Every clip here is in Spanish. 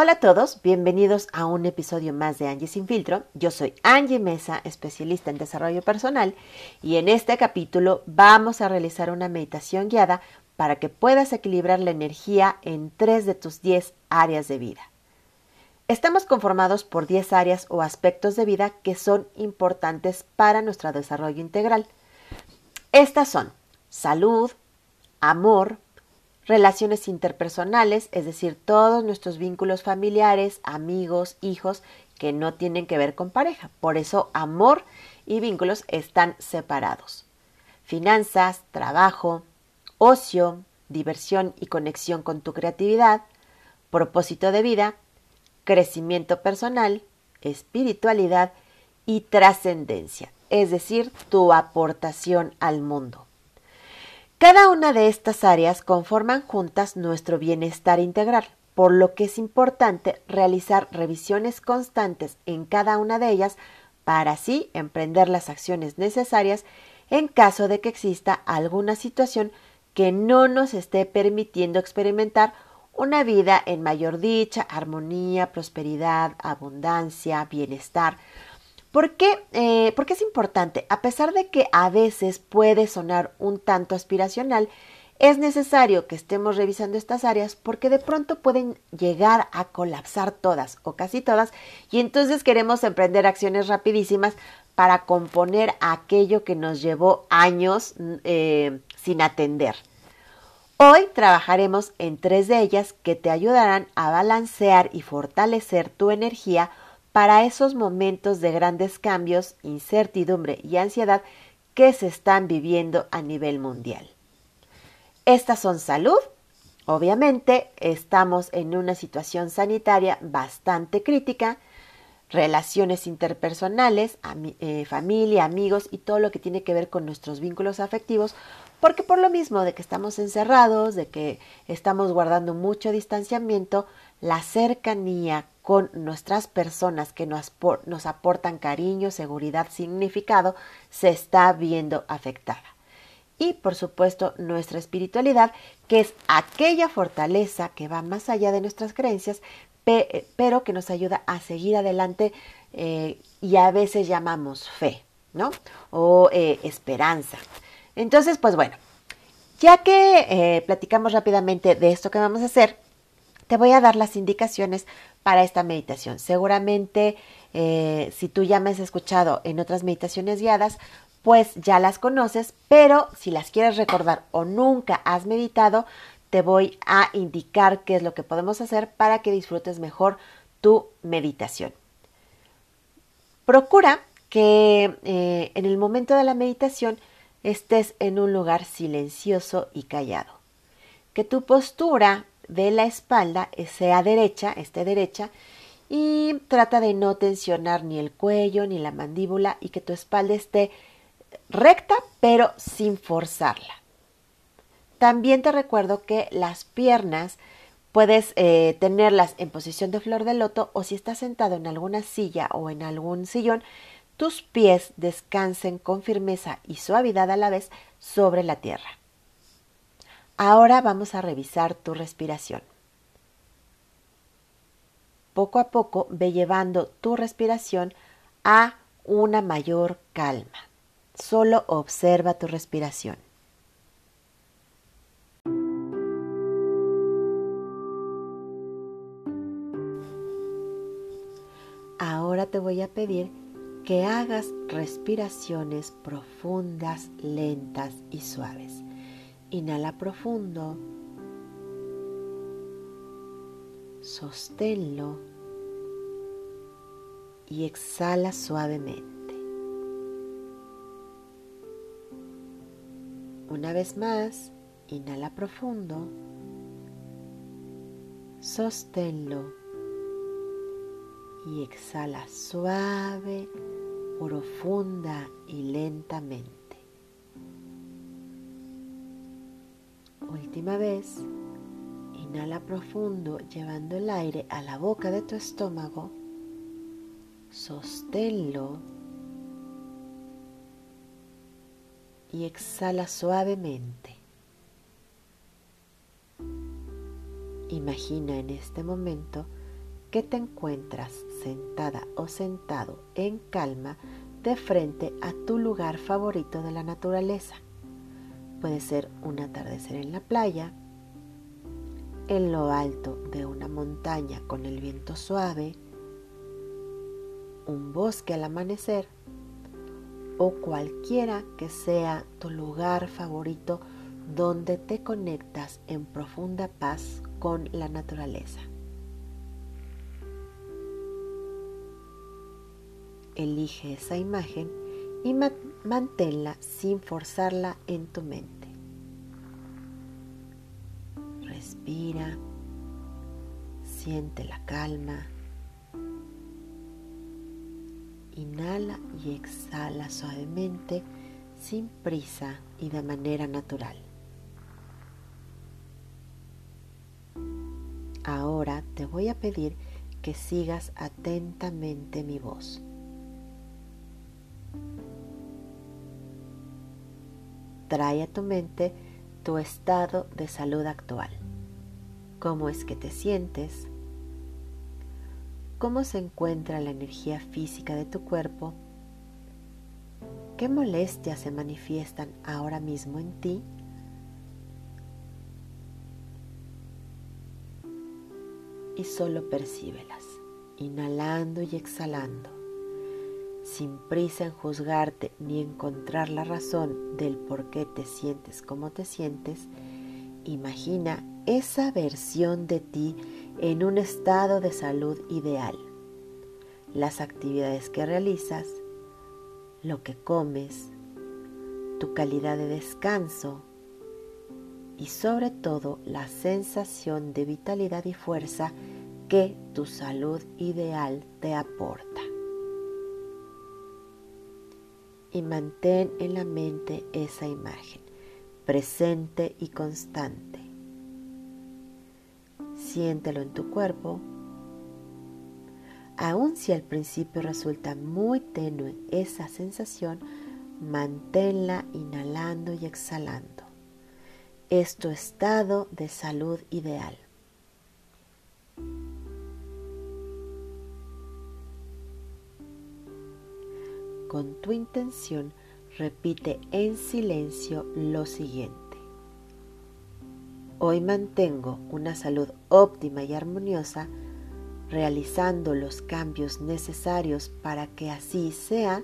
Hola a todos, bienvenidos a un episodio más de Angie Sin Filtro. Yo soy Angie Mesa, especialista en desarrollo personal, y en este capítulo vamos a realizar una meditación guiada para que puedas equilibrar la energía en tres de tus 10 áreas de vida. Estamos conformados por 10 áreas o aspectos de vida que son importantes para nuestro desarrollo integral. Estas son salud, amor, relaciones interpersonales, es decir, todos nuestros vínculos familiares, amigos, hijos, que no tienen que ver con pareja. Por eso amor y vínculos están separados. Finanzas, trabajo, ocio, diversión y conexión con tu creatividad, propósito de vida, crecimiento personal, espiritualidad y trascendencia, es decir, tu aportación al mundo. Cada una de estas áreas conforman juntas nuestro bienestar integral, por lo que es importante realizar revisiones constantes en cada una de ellas para así emprender las acciones necesarias en caso de que exista alguna situación que no nos esté permitiendo experimentar una vida en mayor dicha, armonía, prosperidad, abundancia, bienestar, ¿Por qué? Eh, porque es importante, a pesar de que a veces puede sonar un tanto aspiracional, es necesario que estemos revisando estas áreas porque de pronto pueden llegar a colapsar todas o casi todas y entonces queremos emprender acciones rapidísimas para componer aquello que nos llevó años eh, sin atender. Hoy trabajaremos en tres de ellas que te ayudarán a balancear y fortalecer tu energía para esos momentos de grandes cambios, incertidumbre y ansiedad que se están viviendo a nivel mundial. Estas son salud. Obviamente estamos en una situación sanitaria bastante crítica, relaciones interpersonales, eh, familia, amigos y todo lo que tiene que ver con nuestros vínculos afectivos, porque por lo mismo de que estamos encerrados, de que estamos guardando mucho distanciamiento, la cercanía con nuestras personas que nos, nos aportan cariño, seguridad, significado, se está viendo afectada. Y por supuesto nuestra espiritualidad, que es aquella fortaleza que va más allá de nuestras creencias, pero que nos ayuda a seguir adelante eh, y a veces llamamos fe, ¿no? O eh, esperanza. Entonces, pues bueno, ya que eh, platicamos rápidamente de esto que vamos a hacer, te voy a dar las indicaciones para esta meditación. Seguramente eh, si tú ya me has escuchado en otras meditaciones guiadas, pues ya las conoces, pero si las quieres recordar o nunca has meditado, te voy a indicar qué es lo que podemos hacer para que disfrutes mejor tu meditación. Procura que eh, en el momento de la meditación estés en un lugar silencioso y callado. Que tu postura de la espalda sea derecha, esté derecha, y trata de no tensionar ni el cuello ni la mandíbula y que tu espalda esté recta pero sin forzarla. También te recuerdo que las piernas puedes eh, tenerlas en posición de flor de loto o si estás sentado en alguna silla o en algún sillón, tus pies descansen con firmeza y suavidad a la vez sobre la tierra. Ahora vamos a revisar tu respiración. Poco a poco ve llevando tu respiración a una mayor calma. Solo observa tu respiración. Ahora te voy a pedir que hagas respiraciones profundas, lentas y suaves. Inhala profundo. Sosténlo y exhala suavemente. Una vez más, inhala profundo. Sosténlo y exhala suave, profunda y lentamente. Última vez, inhala profundo llevando el aire a la boca de tu estómago, sosténlo y exhala suavemente. Imagina en este momento que te encuentras sentada o sentado en calma de frente a tu lugar favorito de la naturaleza. Puede ser un atardecer en la playa, en lo alto de una montaña con el viento suave, un bosque al amanecer o cualquiera que sea tu lugar favorito donde te conectas en profunda paz con la naturaleza. Elige esa imagen y manténla sin forzarla en tu mente. Respira, siente la calma. Inhala y exhala suavemente, sin prisa y de manera natural. Ahora te voy a pedir que sigas atentamente mi voz. Trae a tu mente tu estado de salud actual. ¿Cómo es que te sientes? ¿Cómo se encuentra la energía física de tu cuerpo? ¿Qué molestias se manifiestan ahora mismo en ti? Y solo percíbelas, inhalando y exhalando sin prisa en juzgarte ni encontrar la razón del por qué te sientes como te sientes, imagina esa versión de ti en un estado de salud ideal. Las actividades que realizas, lo que comes, tu calidad de descanso y sobre todo la sensación de vitalidad y fuerza que tu salud ideal te aporta y mantén en la mente esa imagen, presente y constante. Siéntelo en tu cuerpo. Aun si al principio resulta muy tenue esa sensación, manténla inhalando y exhalando. Es tu estado de salud ideal. Con tu intención, repite en silencio lo siguiente. Hoy mantengo una salud óptima y armoniosa, realizando los cambios necesarios para que así sea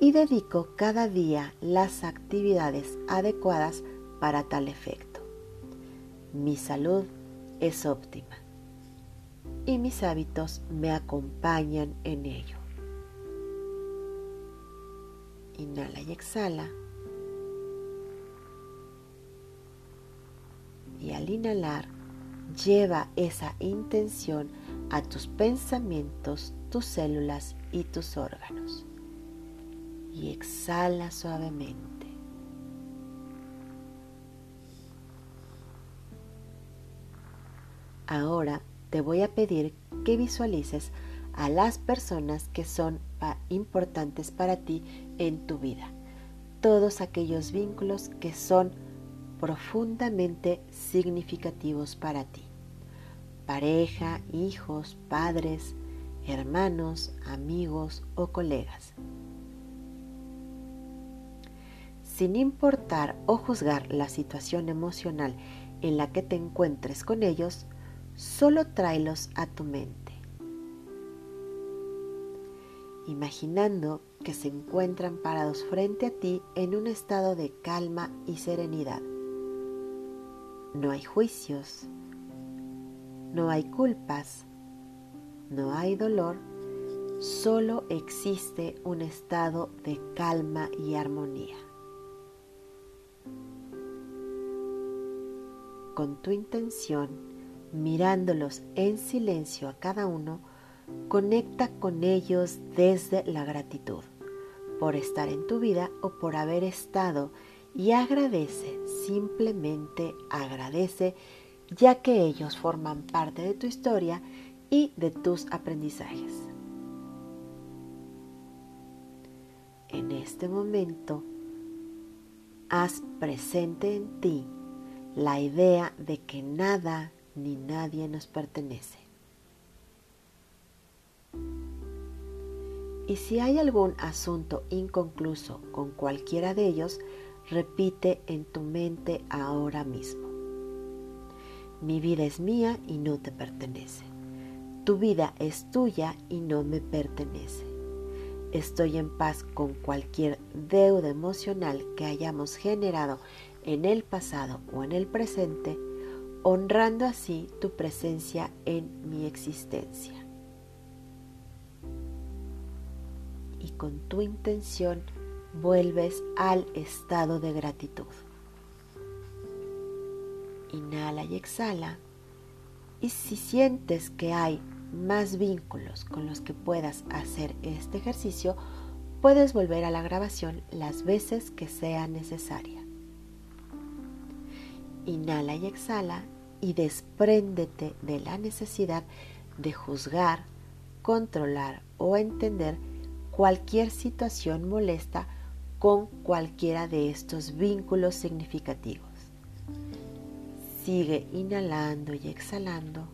y dedico cada día las actividades adecuadas para tal efecto. Mi salud es óptima y mis hábitos me acompañan en ello. Inhala y exhala. Y al inhalar, lleva esa intención a tus pensamientos, tus células y tus órganos. Y exhala suavemente. Ahora te voy a pedir que visualices a las personas que son importantes para ti en tu vida. Todos aquellos vínculos que son profundamente significativos para ti. Pareja, hijos, padres, hermanos, amigos o colegas. Sin importar o juzgar la situación emocional en la que te encuentres con ellos, solo tráelos a tu mente imaginando que se encuentran parados frente a ti en un estado de calma y serenidad. No hay juicios, no hay culpas, no hay dolor, solo existe un estado de calma y armonía. Con tu intención, mirándolos en silencio a cada uno, Conecta con ellos desde la gratitud por estar en tu vida o por haber estado y agradece, simplemente agradece, ya que ellos forman parte de tu historia y de tus aprendizajes. En este momento, haz presente en ti la idea de que nada ni nadie nos pertenece Y si hay algún asunto inconcluso con cualquiera de ellos, repite en tu mente ahora mismo. Mi vida es mía y no te pertenece. Tu vida es tuya y no me pertenece. Estoy en paz con cualquier deuda emocional que hayamos generado en el pasado o en el presente, honrando así tu presencia en mi existencia. Y con tu intención vuelves al estado de gratitud. Inhala y exhala. Y si sientes que hay más vínculos con los que puedas hacer este ejercicio, puedes volver a la grabación las veces que sea necesaria. Inhala y exhala y despréndete de la necesidad de juzgar, controlar o entender cualquier situación molesta con cualquiera de estos vínculos significativos. Sigue inhalando y exhalando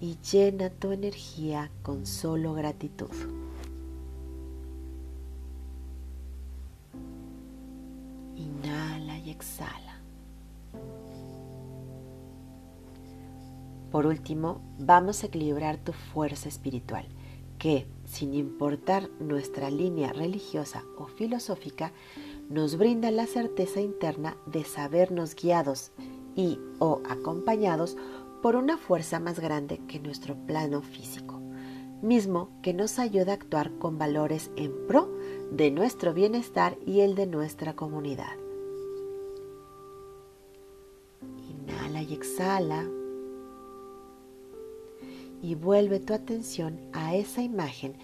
y llena tu energía con solo gratitud. Inhala y exhala. Por último, vamos a equilibrar tu fuerza espiritual, que, sin importar nuestra línea religiosa o filosófica, nos brinda la certeza interna de sabernos guiados y o acompañados por una fuerza más grande que nuestro plano físico, mismo que nos ayuda a actuar con valores en pro de nuestro bienestar y el de nuestra comunidad. Inhala y exhala. Y vuelve tu atención a esa imagen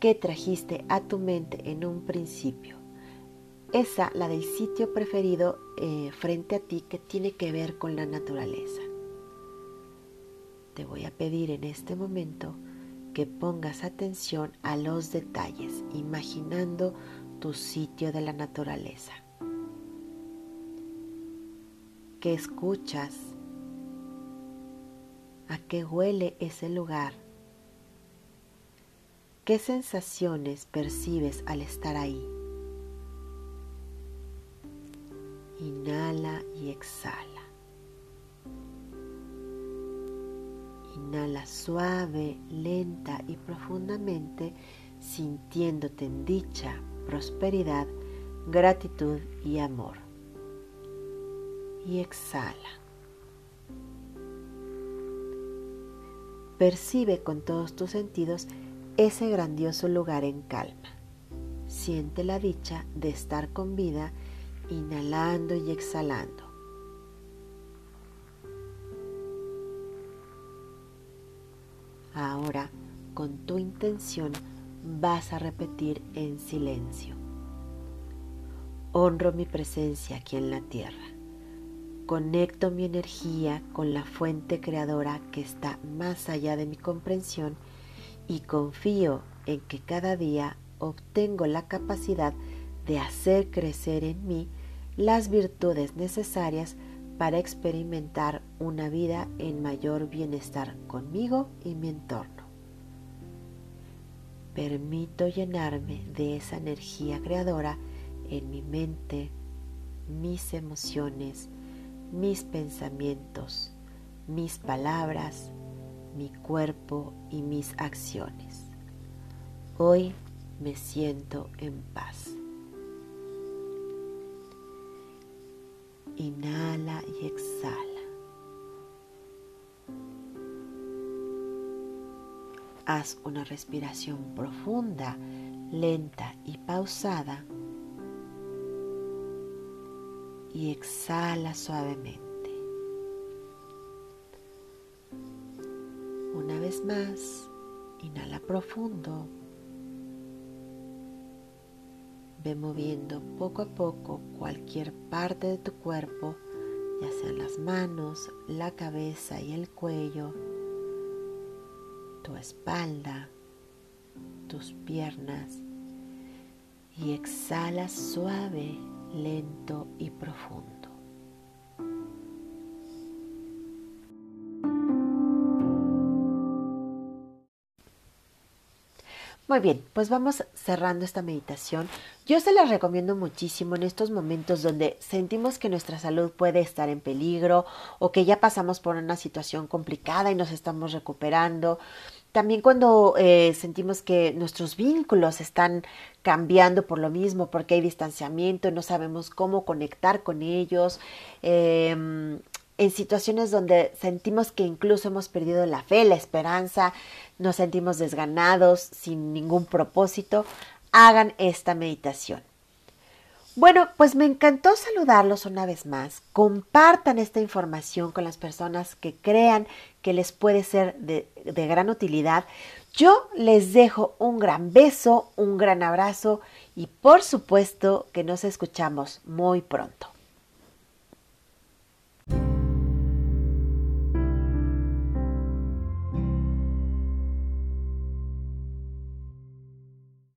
que trajiste a tu mente en un principio. Esa, la del sitio preferido eh, frente a ti que tiene que ver con la naturaleza te voy a pedir en este momento que pongas atención a los detalles, imaginando tu sitio de la naturaleza. ¿Qué escuchas? ¿A qué huele ese lugar? ¿Qué sensaciones percibes al estar ahí? Inhala y exhala. Inhala suave, lenta y profundamente, sintiéndote en dicha, prosperidad, gratitud y amor. Y exhala. Percibe con todos tus sentidos ese grandioso lugar en calma. Siente la dicha de estar con vida, inhalando y exhalando. Ahora, con tu intención, vas a repetir en silencio. Honro mi presencia aquí en la tierra. Conecto mi energía con la fuente creadora que está más allá de mi comprensión y confío en que cada día obtengo la capacidad de hacer crecer en mí las virtudes necesarias para experimentar una vida en mayor bienestar conmigo y mi entorno. Permito llenarme de esa energía creadora en mi mente, mis emociones, mis pensamientos, mis palabras, mi cuerpo y mis acciones. Hoy me siento en paz. Inhala y exhala. Haz una respiración profunda, lenta y pausada. Y exhala suavemente. Una vez más, inhala profundo. Ve moviendo poco a poco cualquier parte de tu cuerpo, ya sean las manos, la cabeza y el cuello, tu espalda, tus piernas y exhala suave, lento y profundo. Muy bien, pues vamos cerrando esta meditación. Yo se las recomiendo muchísimo en estos momentos donde sentimos que nuestra salud puede estar en peligro o que ya pasamos por una situación complicada y nos estamos recuperando. También cuando eh, sentimos que nuestros vínculos están cambiando por lo mismo, porque hay distanciamiento, no sabemos cómo conectar con ellos. Em, en situaciones donde sentimos que incluso hemos perdido la fe, la esperanza, nos sentimos desganados, sin ningún propósito, hagan esta meditación. Bueno, pues me encantó saludarlos una vez más. Compartan esta información con las personas que crean que les puede ser de, de, gran utilidad. Yo les dejo un gran beso, un gran abrazo y por supuesto que nos escuchamos muy pronto.